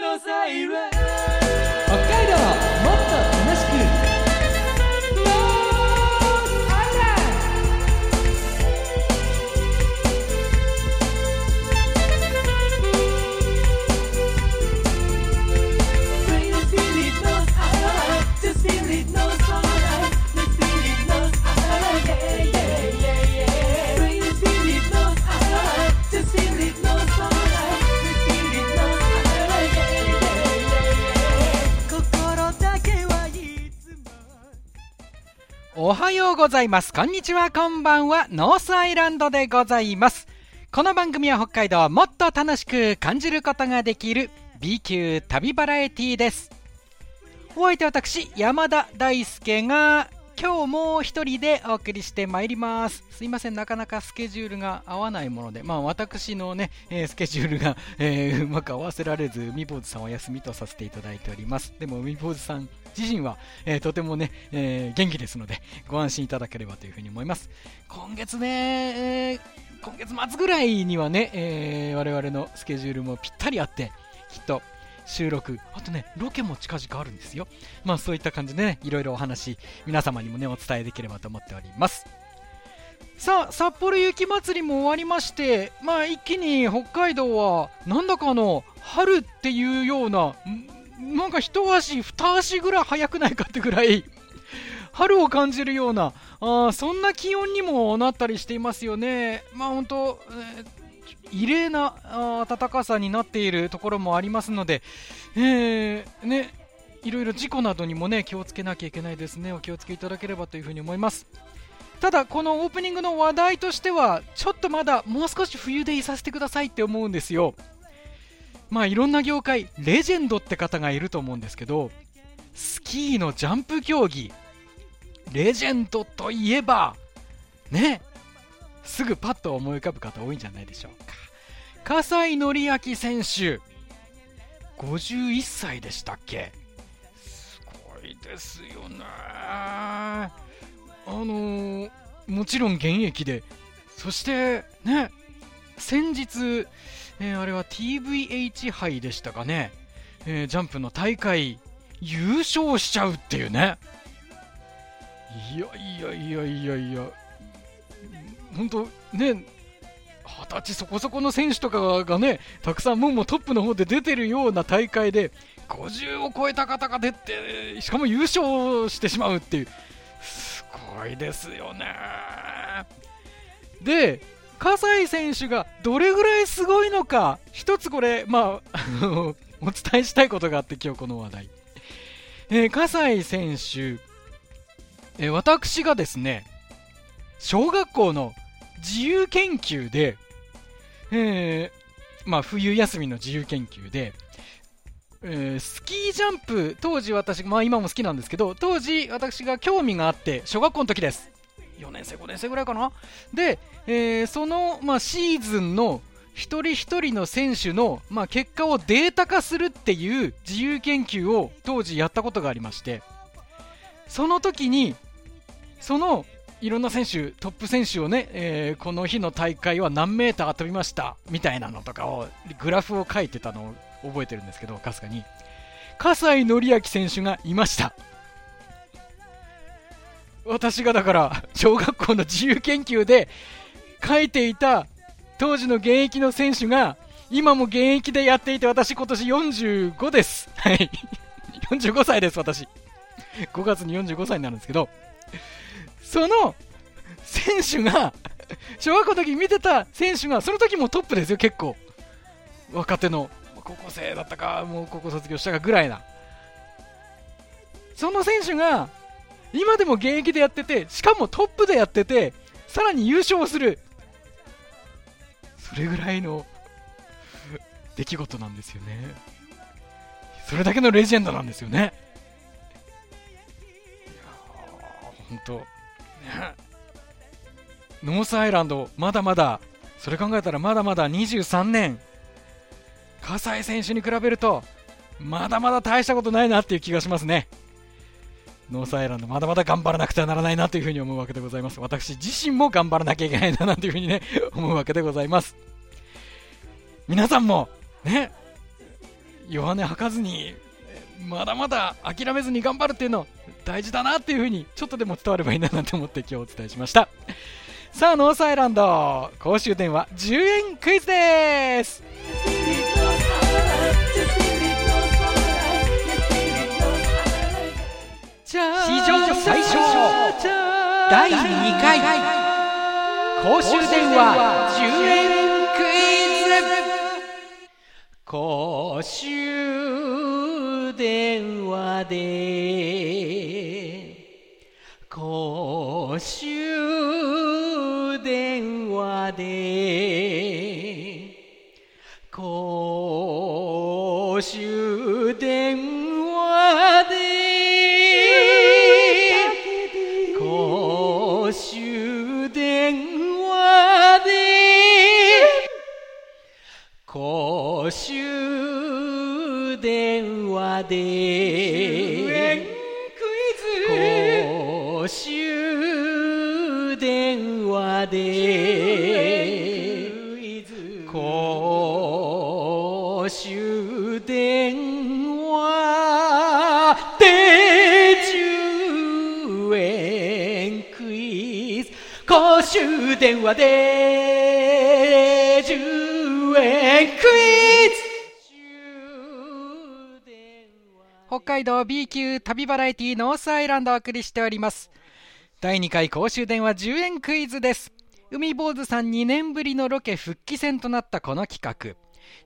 北海道もっとおはようございます。こんにちは、こんばんは。ノースアイランドでございます。この番組は北海道をもっと楽しく感じることができる B 級旅バラエティです。お相手は私、山田大輔が今日も一人でお送りしてまいります。すいません、なかなかスケジュールが合わないもので、まあ私のね、えースケジュールが、えーうまく合わせられず、みぼうずさんお休みとさせていただいております。でも、みぼうずさん自身は、えーとてもね、えー元気ですので、ご安心いただければというふうに思います。今月ね、えー今月末ぐらいにはね、えー我々のスケジュールもぴったりあって、きっと収録、あとね、ロケも近々あるんですよ。まあそういった感じでね、いろいろお話、皆様にもね、お伝えできればと思っております。さあ、札幌雪まつりも終わりまして、まあ一気に北海道は、なんだかの春っていうような、なんか一足、二足ぐらい早くないかってぐらい、春を感じるような、あそんな気温にもなったりしていますよね。まあ本当、えー異例なあー暖かさになっているところもありますので、えーね、いろいろ事故などにもね気をつけなきゃいけないですね。お気をつけいただければというふうに思います。ただ、このオープニングの話題としては、ちょっとまだもう少し冬でいさせてくださいって思うんですよ。まあ、いろんな業界、レジェンドって方がいると思うんですけど、スキーのジャンプ競技、レジェンドといえば、ね、すぐパッと思い浮かぶ方多いんじゃないでしょうか。葛西紀明選手、51歳でしたっけ？すごいですよね。あのーもちろん現役で、そしてね、先日、えーあれは TVH 杯でしたかね、えージャンプの大会優勝しちゃうっていうね。いやいやいやいやいや、本当ね、二十歳そこそこの選手とかがね、たくさんもうもトップの方で出てるような大会で、50を超えた方が出て、しかも優勝してしまうっていう、すごいですよね。で、葛西選手がどれぐらいすごいのか、一つこれ、まあ、お伝えしたいことがあって、今日この話題。えー葛西選手、えー私がですね、小学校の自由研究で、えーまあ、冬休みの自由研究で、えースキージャンプ、当時私、まあ今も好きなんですけど、当時私が興味があって、小学校の時です。4年生、5年生ぐらいかな。で、えーその、まあ、シーズンの一人一人の選手の、まあ、結果をデータ化するっていう自由研究を当時やったことがありまして、その時に、そのいろんな選手、トップ選手をね、えーこの日の大会は何メーター飛びましたみたいなのとかを、グラフを書いてたのを覚えてるんですけど、かすかに。葛西紀明選手がいました。私がだから、小学校の自由研究で書いていた当時の現役の選手が、今も現役でやっていて、私今年45です。はい。45歳です、私。5月に45歳になるんですけど、その選手が、小学校の時見てた選手が、その時もトップですよ、結構。若手の、高校生だったか、もう高校卒業したかぐらいな。その選手が、今でも現役でやってて、しかもトップでやってて、さらに優勝する。それぐらいの出来事なんですよね。それだけのレジェンドなんですよね。いやー、ほんと、ね、ノースアイランド、まだまだ、それ考えたらまだまだ23年、葛西選手に比べると、まだまだ大したことないなっていう気がしますね。ノースアイランド、まだまだ頑張らなくてはならないなというふうに思うわけでございます。私自身も頑張らなきゃいけないななんていうふうにね、思うわけでございます。皆さんも、ね、弱音吐かずにまだまだ諦めずに頑張るっていうの大事だなっていうふうにちょっとでも伝わればいいななんて思って今日お伝えしました。さあノースアイランド公衆電話10円クイズです。史上最小第2回。公衆電話10円クイズ。公衆電話で公電話で公衆電話で10円クイズ。公衆電話で10円クイズ。北海道 B 級旅バラエティーノースアイランドをお送りしております。第2回公衆電話10円クイズです。海坊主さん2年ぶりのロケ復帰戦となったこの企画。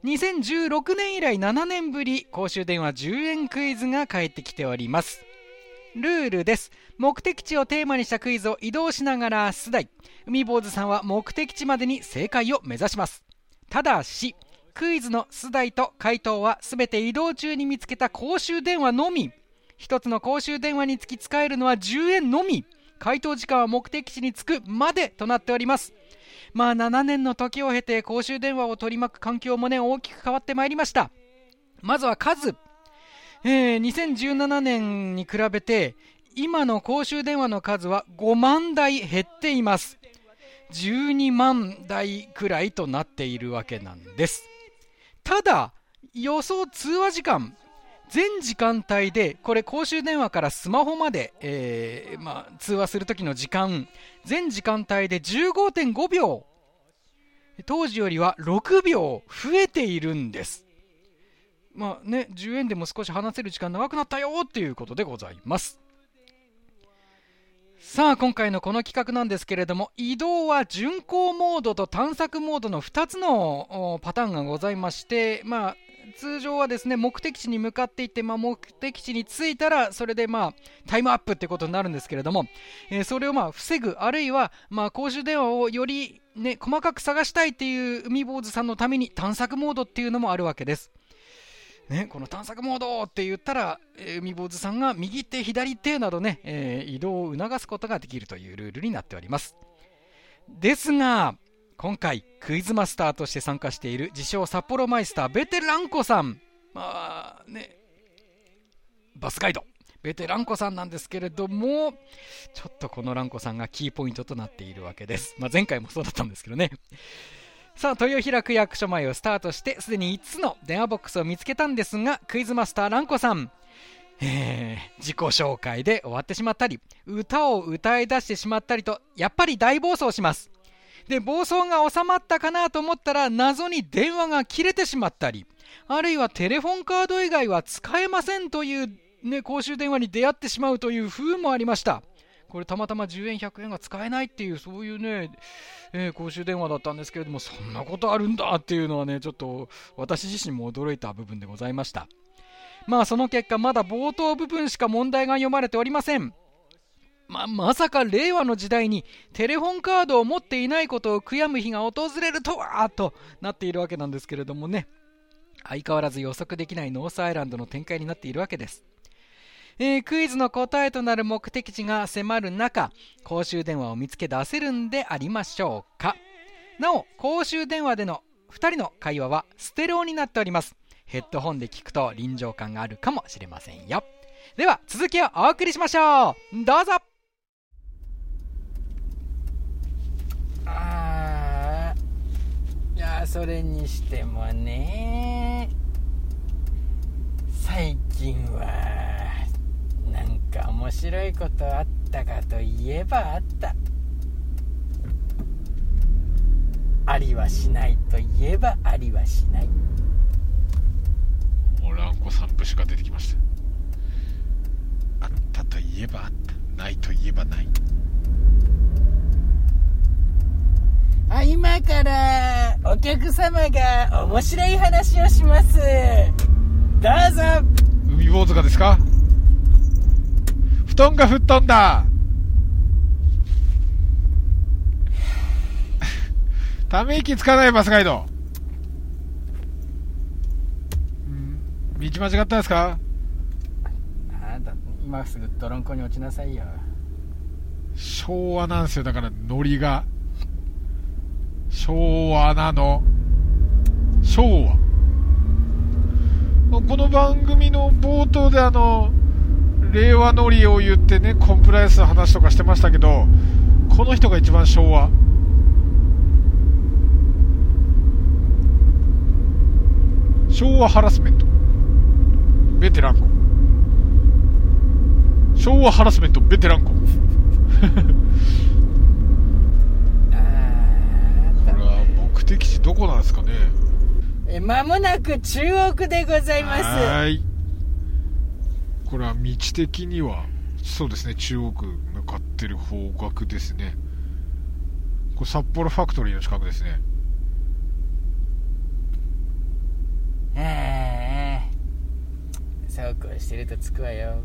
2016年以来7年ぶり公衆電話10円クイズが帰ってきております。ルールです。目的地をテーマにしたクイズを移動しながら出題。海坊主さんは目的地までに正解を目指します。ただしクイズの出題と回答はすべて移動中に見つけた公衆電話のみ。一つの公衆電話につき使えるのは10円のみ。回答時間は目的地に着くまでとなっております。まあ7年の時を経て公衆電話を取り巻く環境もね大きく変わってまいりました。まずは数。えー、2017年に比べて今の公衆電話の数は5万台減っています。12万台くらいとなっているわけなんです。ただ予想通話時間全時間帯でこれ公衆電話からスマホまで、えーまあ、通話する時の時間全時間帯で15.5秒当時よりは6秒増えているんですまあね、10円でも少し話せる時間長くなったよっていうことでございます。さあ、今回のこの企画なんですけれども、移動は巡航モードと探索モードの2つのパターンがございまして、まあ、通常はですね、目的地に向かっていって、まあ、目的地に着いたら、それでまあ、タイムアップってことになるんですけれども、えーそれをまあ、防ぐ、あるいは、まあ、公衆電話をよりね、細かく探したいっていう海坊主さんのために探索モードっていうのもあるわけです。ね、この探索モードって言ったら、えー海坊主さんが右手、左手などね、えー移動を促すことができるというルールになっております。ですが、今回、クイズマスターとして参加している自称札幌マイスター、ベテランコさん。まあ、ね、バスガイド。ベテランコさんなんですけれども、ちょっとこのランコさんがキーポイントとなっているわけです。まあ、前回もそうだったんですけどね。さあ、豊平区役所前をスタートして、すでに5つの電話ボックスを見つけたんですが、クイズマスターランコさん、えー自己紹介で終わってしまったり、歌を歌い出してしまったりと、やっぱり大暴走します。で、暴走が収まったかなと思ったら、謎に電話が切れてしまったり、あるいはテレフォンカード以外は使えませんという、ね、公衆電話に出会ってしまうという風もありました。これたまたま10円100円が使えないっていうそういうね、えー公衆電話だったんですけれどもそんなことあるんだっていうのはねちょっと私自身も驚いた部分でございましたまあその結果まだ冒頭部分しか問題が読まれておりませんままさか令和の時代にテレフォンカードを持っていないことを悔やむ日が訪れるとはとなっているわけなんですけれどもね。相変わらず予測できないノースアイランドの展開になっているわけです。えークイズの答えとなる目的地が迫る中公衆電話を見つけ出せるんでありましょうか。なお公衆電話での2人の会話はステレオになっております。ヘッドホンで聞くと臨場感があるかもしれませんよ。では続きをお送りしましょう。どうぞ。あいやそれにしてもね。最近はなんか面白いことあったかといえばあった。ありはしないといえばありはしない。おらんこ散布しか出てきましたあったといえばあった。ないといえばない。あ今からお客様が面白い話をします。どうぞ。海坊主がですか？布団が吹っ飛んだ。ため息つかないバスガイド。ん道間違ったですか？あなた今すぐ泥んこに落ちなさいよ。昭和なんですよ。だからノリが昭和なの。昭和。この番組の冒頭であの令和ノリを言ってねコンプライアンスの話とかしてましたけどこの人が一番昭和。昭和ハラスメント。ベテランコ昭和ハラスメントベテランコ あこれは目的地どこなんですかねえ間もなく中央区でございます。はーい。これは道的にはそうですね中央区向かってる方角ですね。これ札幌ファクトリーの近くですね。ああそうこうしてると着くわよ。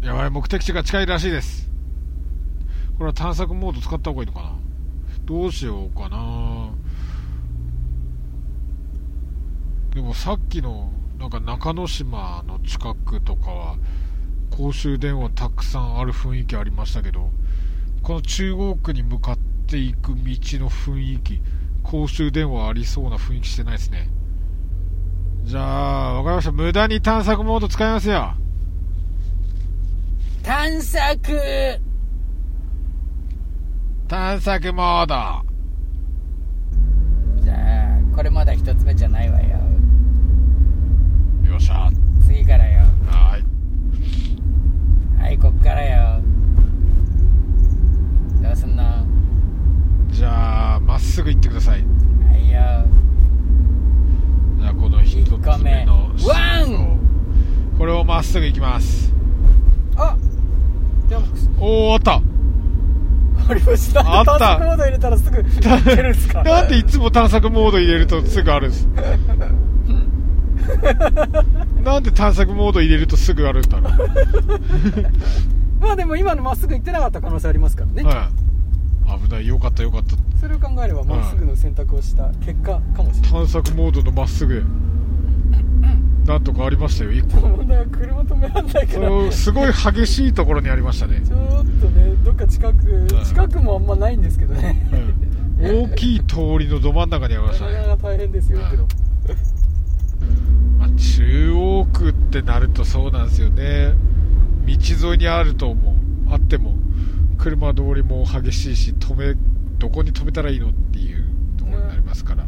やばい目的地が近いらしいです。これは探索モード使った方がいいのかな。どうしようかなでもさっきのなんか中之島の近くとかは公衆電話たくさんある雰囲気ありましたけどこの中央区に向かっていく道の雰囲気公衆電話ありそうな雰囲気してないですね。じゃあわかりました。無駄に探索モード使いますよ。探索。探索モード。じゃあこれまだ一つ目じゃないわよよっしゃ次からよ。はーい。はいこっからよ。どうすんの？はじゃあまっすぐ行ってください。いよ。じゃあこの一つ目のワン！これをまっすぐ行きます。あ！でもおおあった。ありましたあった。探索モード入れたらすぐ行けるんすか？なんでいつも探索モード入れるとすぐあるんです？なんで探索モード入れるとすぐあるんだろうまあでも今のまっすぐ行ってなかった可能性ありますからね、はい、危ない。よかったよかった。それを考えればまっすぐの選択をした結果かもしれない、探索モードのまっすぐ。なんとかありましたよ1個。問題は車止めらんないから。すごい激しいところにありましたね、ちょっとねどっか近くん近くもあんまないんですけどね。うん、大きい通りのど真ん中にありましたね。なかなか大変ですようんけどまあ、中央区ってなるとそうなんですよね。道沿いにあると思う。あっても。車通りも激しいし止めどこに止めたらいいのっていうところになりますから、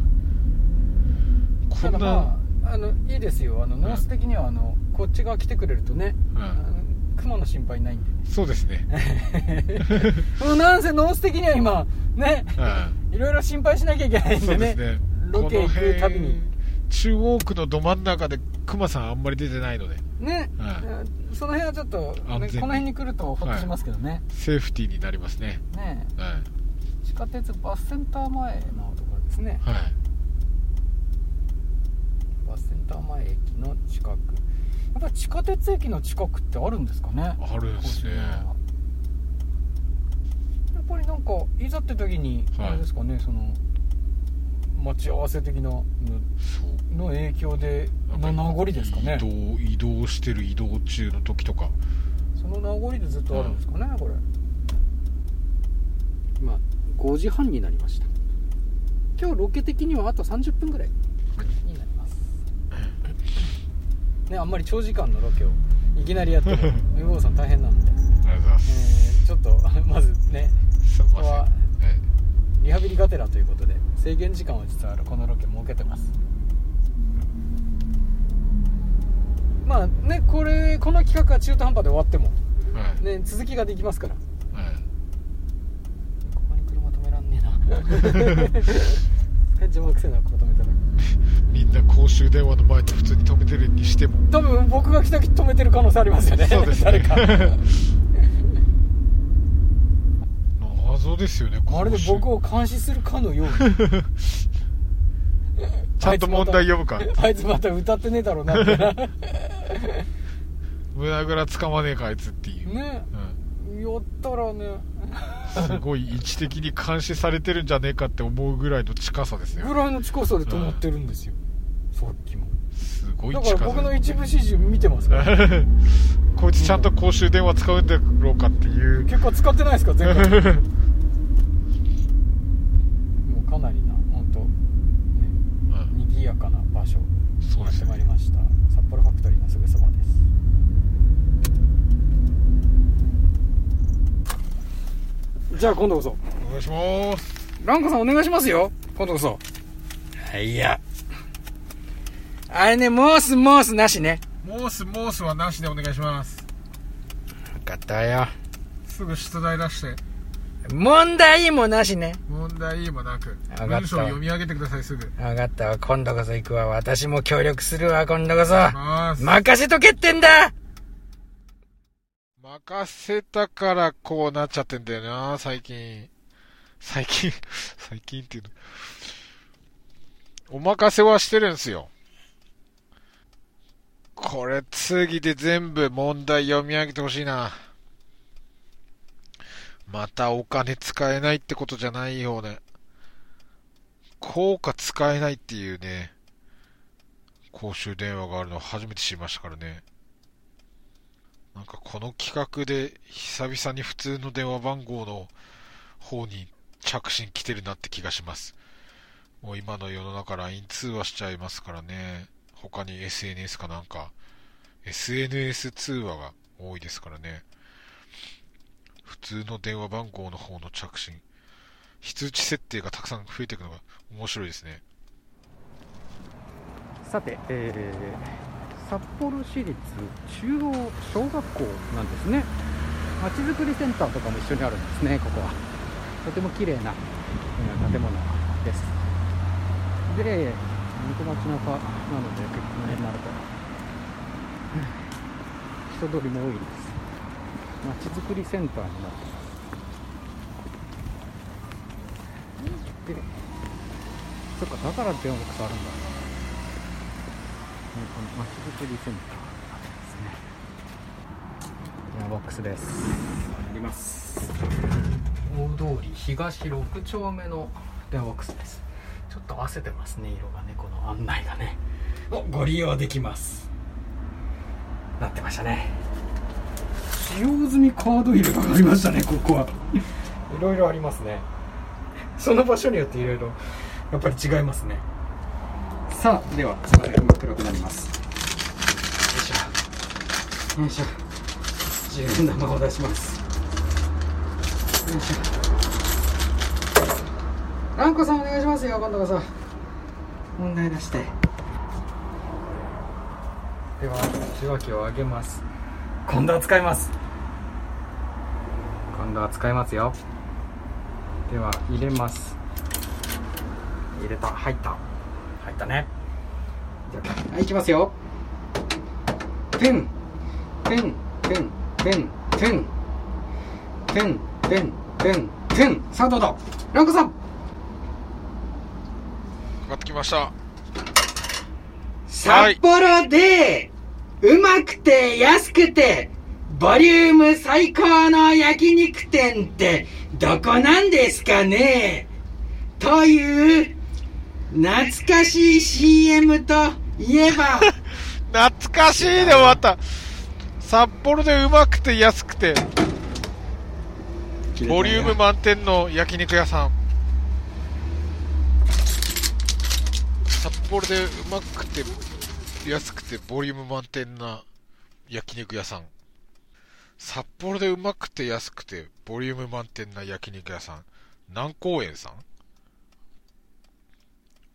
こんな、まああのいいですよ。あのノース的にはあのこっち側来てくれるとね、うん。熊の心配ないんでね。そうですね、もうなんせノース的には今ねういろいろ心配しなきゃいけないん、んでねね。ロケ行くたびに中央区のど真ん中で熊さんあんまり出てないので。ね、うその辺はちょっと、ね、この辺に来るとほっとしますけどね、セーフティーになりますね。ねはい、地下鉄バスセンター前のところですね。はい、バスセンター前駅の近く。やっぱり地下鉄駅の近くってあるんですかねあるんですね。やっぱりなんかいざって時にはい。あれですかね、その待ち合わせ的なの。そうの影響での名残ですかね。移動移動してる移動中の時とか。その名残でずっとあるんですかね、これ。今5時半になりました。今日ロケ的にはあと30分ぐらい。になります。ねあんまり長時間のロケをいきなりやっても 有望さん大変なので、ありがとうございまえす、ーちょっと まずねすいません、ここははいリハビリがてらということで制限時間を実はこのロケ設けてますままあねこれこの企画が中途半端で終わってもはい。ね続きができますからはい。ここに車止めらんねえな邪魔くせえなここ止めたらみんな公衆電話の前で普通に止めてるにしても。多分僕が来た時止めてる可能性ありますよねそうです誰ねか。謎ですよね、まるで僕を監視するかのように ちゃんと問題読むか。あいつまた歌ってねえだろうなみたいな胸ぐらつかまねえか、あいつっていう。ねうんやったらねすごい位置的に監視されてるんじゃねえかって思うぐらいの近さですよぐ。らいの近さで止まってるんですよ、さっきもすごいだ近さ。から僕の一部始終見てますから こいつちゃんと公衆電話使うんだろうかっていう。結構使ってないですか前回 もうかなりな本当ねうん賑やかな場所そうですね。やってまいりました札幌ファクトリーのすぐそばですじゃあ今度こそお願いします。ランコさんお願いしますよ今度こそはいやあれねモースモースなしねモース、モースはなしでお願いします。分かったよすぐ出題出して。問題もなしね問題もなく。わ文章を読み上げてください、すぐ。分かったわ今度こそ行くわ私も協力するわ今度こそ。任せとけってんだ任せたからこうなっちゃってんだよな、最近。最近、最近っていうの。お任せはしてるんすよ。これ次で全部問題読み上げてほしいな。またお金使えないってことじゃないようね。効果使えないっていうね、公衆電話があるの初めて知りましたからね。なんかこの企画で久々に普通の電話番号の方に着信来てるなって気がします。もう今の世の中 LINE 通話しちゃいますからね。他に SNS かなんか、SNS 通話が多いですからね。普通の電話番号の方の着信。非通知設定がたくさん増えていくのが面白いですね。さて、えー札幌市立中央小学校なんですね。まちづくりセンターとかも一緒にあるんですねここは。とても綺麗な、うん建物です。で本当街中なので結構この辺になると人通りも多いです。まちづくりセンターになってます。でそっかだから電話ボックスあるんだ。まちづくりセンターですね。電話ボックスです。あります。大通り東6丁目の電話ボックスです。ちょっと合わせてますね、色がね、この案内がね。おご利用できます。なってましたね。使用済みカード入れがありましたね、ここは。いろいろありますね。その場所によっていろいろやっぱり違いますね。さあではすいません今暗くなります。よいしょ。よいしょ。十円玉を出します。よいしょ。ランコさんお願いしますよ今度こそ。問題出して。では受話器を上げます。今度は使います。今度は使いますよ。では入れます。入れた。入った。入ったねはい、いきますよ。てん、てん、てん、てん、てん。てん、てん、てん、てん。さあ、どうぞ。ランコさん。ってきました。札幌で、はい、うまくて安くて、ボリューム最高の焼肉店って、どこなんですかね？という懐かしい CM といえば 懐かしいで終わった。札幌でうまくて安くて、ボリューム満点の焼肉屋さん。札幌でうまくて安くてボリューム満点な焼肉屋さん。札幌でうまくて安くてボリューム満点な焼肉屋さん。南高園さん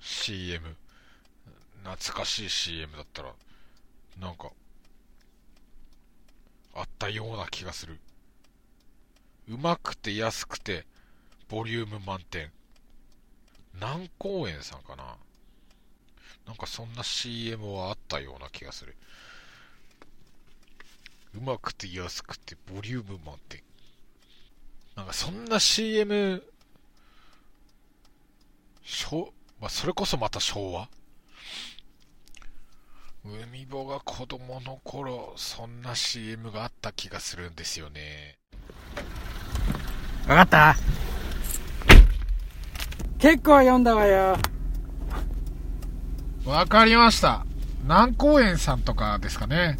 ?CM。懐かしい CM だったら、なんか、あったような気がする。うまくて安くて、ボリューム満点。南公園さんかななんかそんな CM はあったような気がする。うまくて安くてボリューム満点。なんかそんな CM、しょ、まあ、それこそまた昭和？海坊が子供の頃、そんな CM があった気がするんですよね。わかった結構読んだわよ。わかりました。南公園さんとかですかね。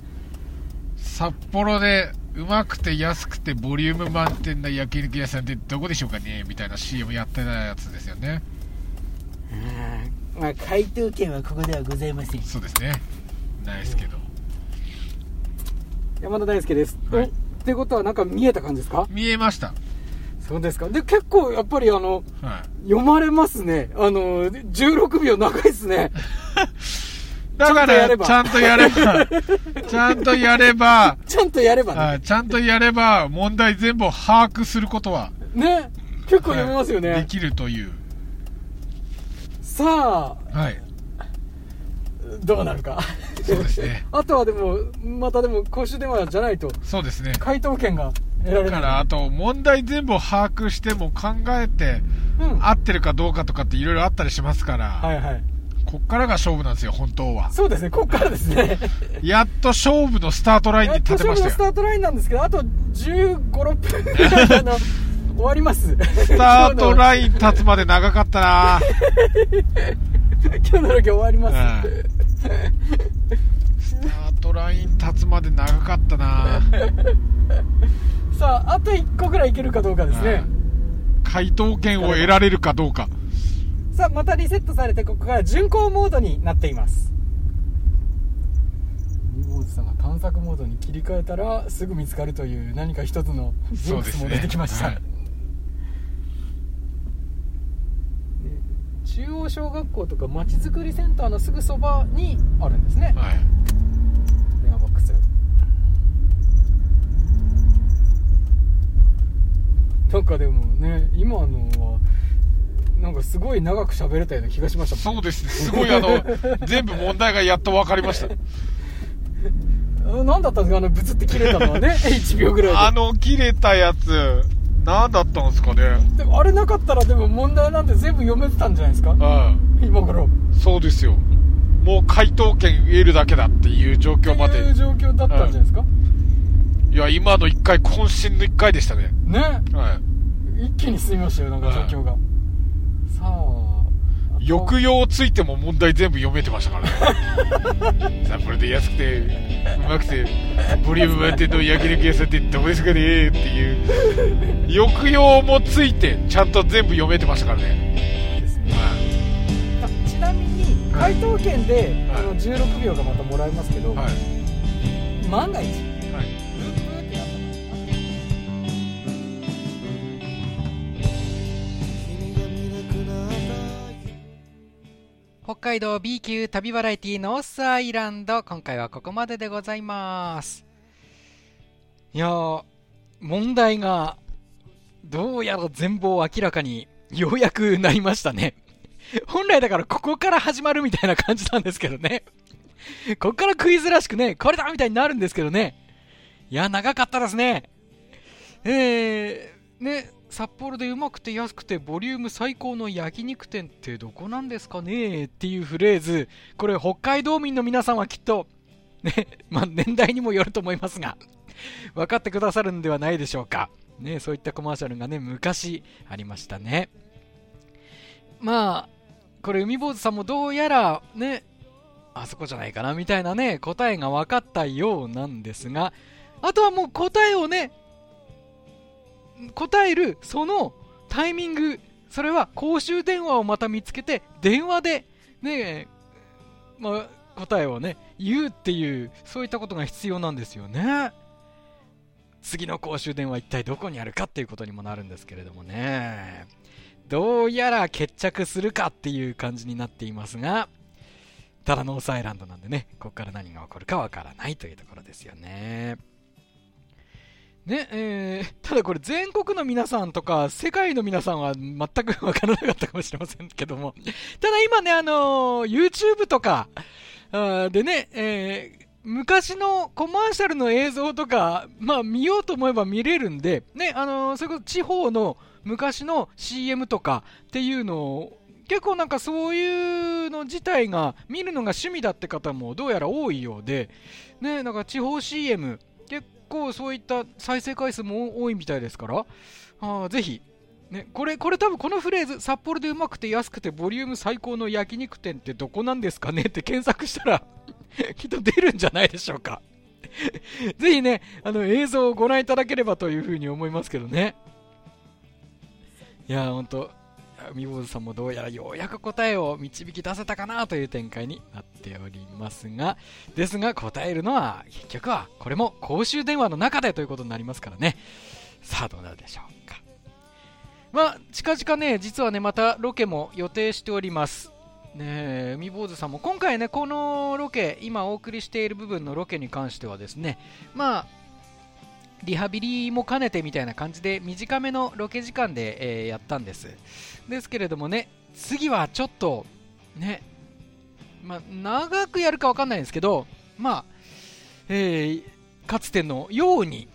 札幌でうまくて安くてボリューム満点な焼肉屋さんってどこでしょうかねみたいな CM やってたやつですよね。まあ、回答権はここではございません。そうですね。ないですけど。山田大輔です。はいおってことはなんか見えた感じですか？見えました。そうですか。で、結構やっぱりあの、はい。読まれますね。あの、16秒長いですね。だから、ちちゃんゃんとやれば、ちゃんとやれば、ちゃんとやればね。はいちゃんとやれば、問題全部を把握することは、ね。結構読めますよね。はいできるという。さあ、はい。どうなるか。そうですね。あとはでも、またでも公衆電話じゃないと、そうですね。回答権が得られない。だから、あと、問題全部を把握しても考えて、うん。合ってるかどうかとかっていろいろあったりしますから、はいはい。こっからが勝負なんですよ、本当は。そうですね、こっからですね。やっと勝負のスタートラインにやっと立てましたよ。勝負のスタートラインなんですけど、あと15、6分ぐらいの 終わります。スタートライン立つまで長かったな 今日のロケ終わります。うんスタートライン立つまで長かったな さあ、あと1個ぐらいいけるかどうかですね。回答権を得られるかどうか。さあ、またリセットされて、ここから巡航モードになっています。リボーズさんが探索モードに切り替えたら、すぐ見つかるという何か一つのジンクスも出てきました。はい中央小学校とかまちづくりセンターのすぐそばにあるんですね、はい。電話ボックスなんかでもね今のはなんかすごい長く喋れたような気がしました。そうですね。すごいあの、全部問題がやっと分かりました。あ何だったんですか？あのブツって切れたのはね。1秒ぐらいで。あの、切れたやつ、何だったんですかね。でもあれなかったらでも問題なんて全部読めてたんじゃないですか？うん。今頃そうですよ。もう回答権得るだけだっていう状況までっていう。状況だったんじゃないですか、いや、今の一回、渾身の一回でしたね。ねはい。一気に進みましたよなんか状況が、さあ抑揚ついても問題全部読めてましたからね。さあ、これで安くて、うまくて、ボリューム満点の焼肉屋さんってどこですかねっていう、抑揚もついて、ちゃんと全部読めてましたからね。ちなみに回答権で、はいあの16秒がまたもらえますけど、い。はい。万が一北海道 B 級旅バラエティノースアイランド。今回はここまででございます。いやー問題がどうやら全貌明らかにようやくなりましたね。本来だからここから始まるみたいな感じなんですけどね。ここからクイズらしくねこれだみたいになるんですけどね。いや長かったですね。えー、ね札幌でうまくて安くてボリューム最高の焼肉店ってどこなんですかねっていうフレーズ。これ北海道民の皆さんはきっとね まあ年代にもよると思いますが分かってくださるんではないでしょうか。ねそういったコマーシャルがね昔ありましたね。まあこれ海坊主さんもどうやらねあそこじゃないかなみたいなね答えが分かったようなんですがあとはもう答えをね答えるそのタイミングそれは公衆電話をまた見つけて電話でねまあ、答えをね言うっていうそういったことが必要なんですよね。次の公衆電話一体どこにあるかっていうことにもなるんですけれどもね。どうやら決着するかっていう感じになっていますがただノースアイランドなんでねここから何が起こるかわからないというところですよね。ねえー ただこれ全国の皆さんとか世界の皆さんは全くわからなかったかもしれませんけども。ただ今ね、あのー YouTube とかでね、えー昔のコマーシャルの映像とか、まあ見ようと思えば見れるんで、ね、あのーそれこそ地方の昔の CM とかっていうのを結構なんかそういうの自体が見るのが趣味だって方もどうやら多いようで、ね、なんか地方 CM 構そういった再生回数も多いみたいですから、あぜひ、ね、これ、これ多分このフレーズ、札幌でうまくて安くてボリューム最高の焼肉店ってどこなんですかね？って検索したら きっと出るんじゃないでしょうか。ぜひね、あの映像をご覧いただければというふうに思いますけどね。いやー、ほんと、みぼうずさんもどうやらようやく答えを導き出せたかなという展開になっておりますが、ですが答えるのは結局はこれも公衆電話の中でということになりますからね。さあどうなるでしょうか。まあ、近々ね、実はね、またロケも予定しております。ねえ、海坊主さんも今回ね、このロケ、今お送りしている部分のロケに関してはですね、まあ、リハビリも兼ねてみたいな感じで短めのロケ時間で、えーやったんです。ですけれどもね、次はちょっと、ね、ま、長くやるかわかんないんですけど、まあ、えーかつてのように、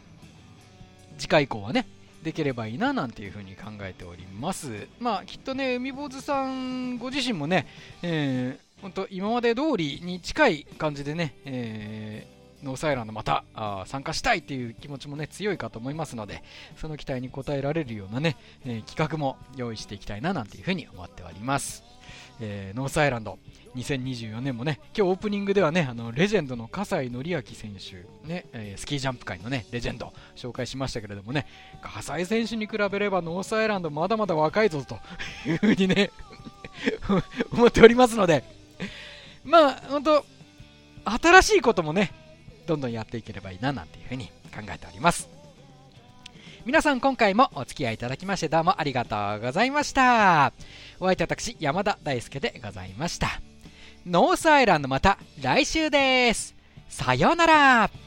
次回以降はね、できればいいななんていうふうに考えております。まあ、きっとね、海坊主さんご自身もね、えー、本当今まで通りに近い感じでね、えーノースアイランドまたあ参加したいっていう気持ちもね強いかと思いますのでその期待に応えられるようなね、えー企画も用意していきたいななんていうふうに思っております、えーノースアイランド。2024年もね今日オープニングではねあのレジェンドの葛西紀明選手、ねえースキージャンプ界のねレジェンド紹介しましたけれどもね葛西選手に比べればノースアイランドまだまだ若いぞというふうにね 思っておりますのでまあ本当新しいこともねどんどんやっていければいいななんていうふうに考えております。皆さん今回もお付き合いいただきましてどうもありがとうございました。お相手私山田大輔でございました。ノースアイランドまた来週です。さようなら。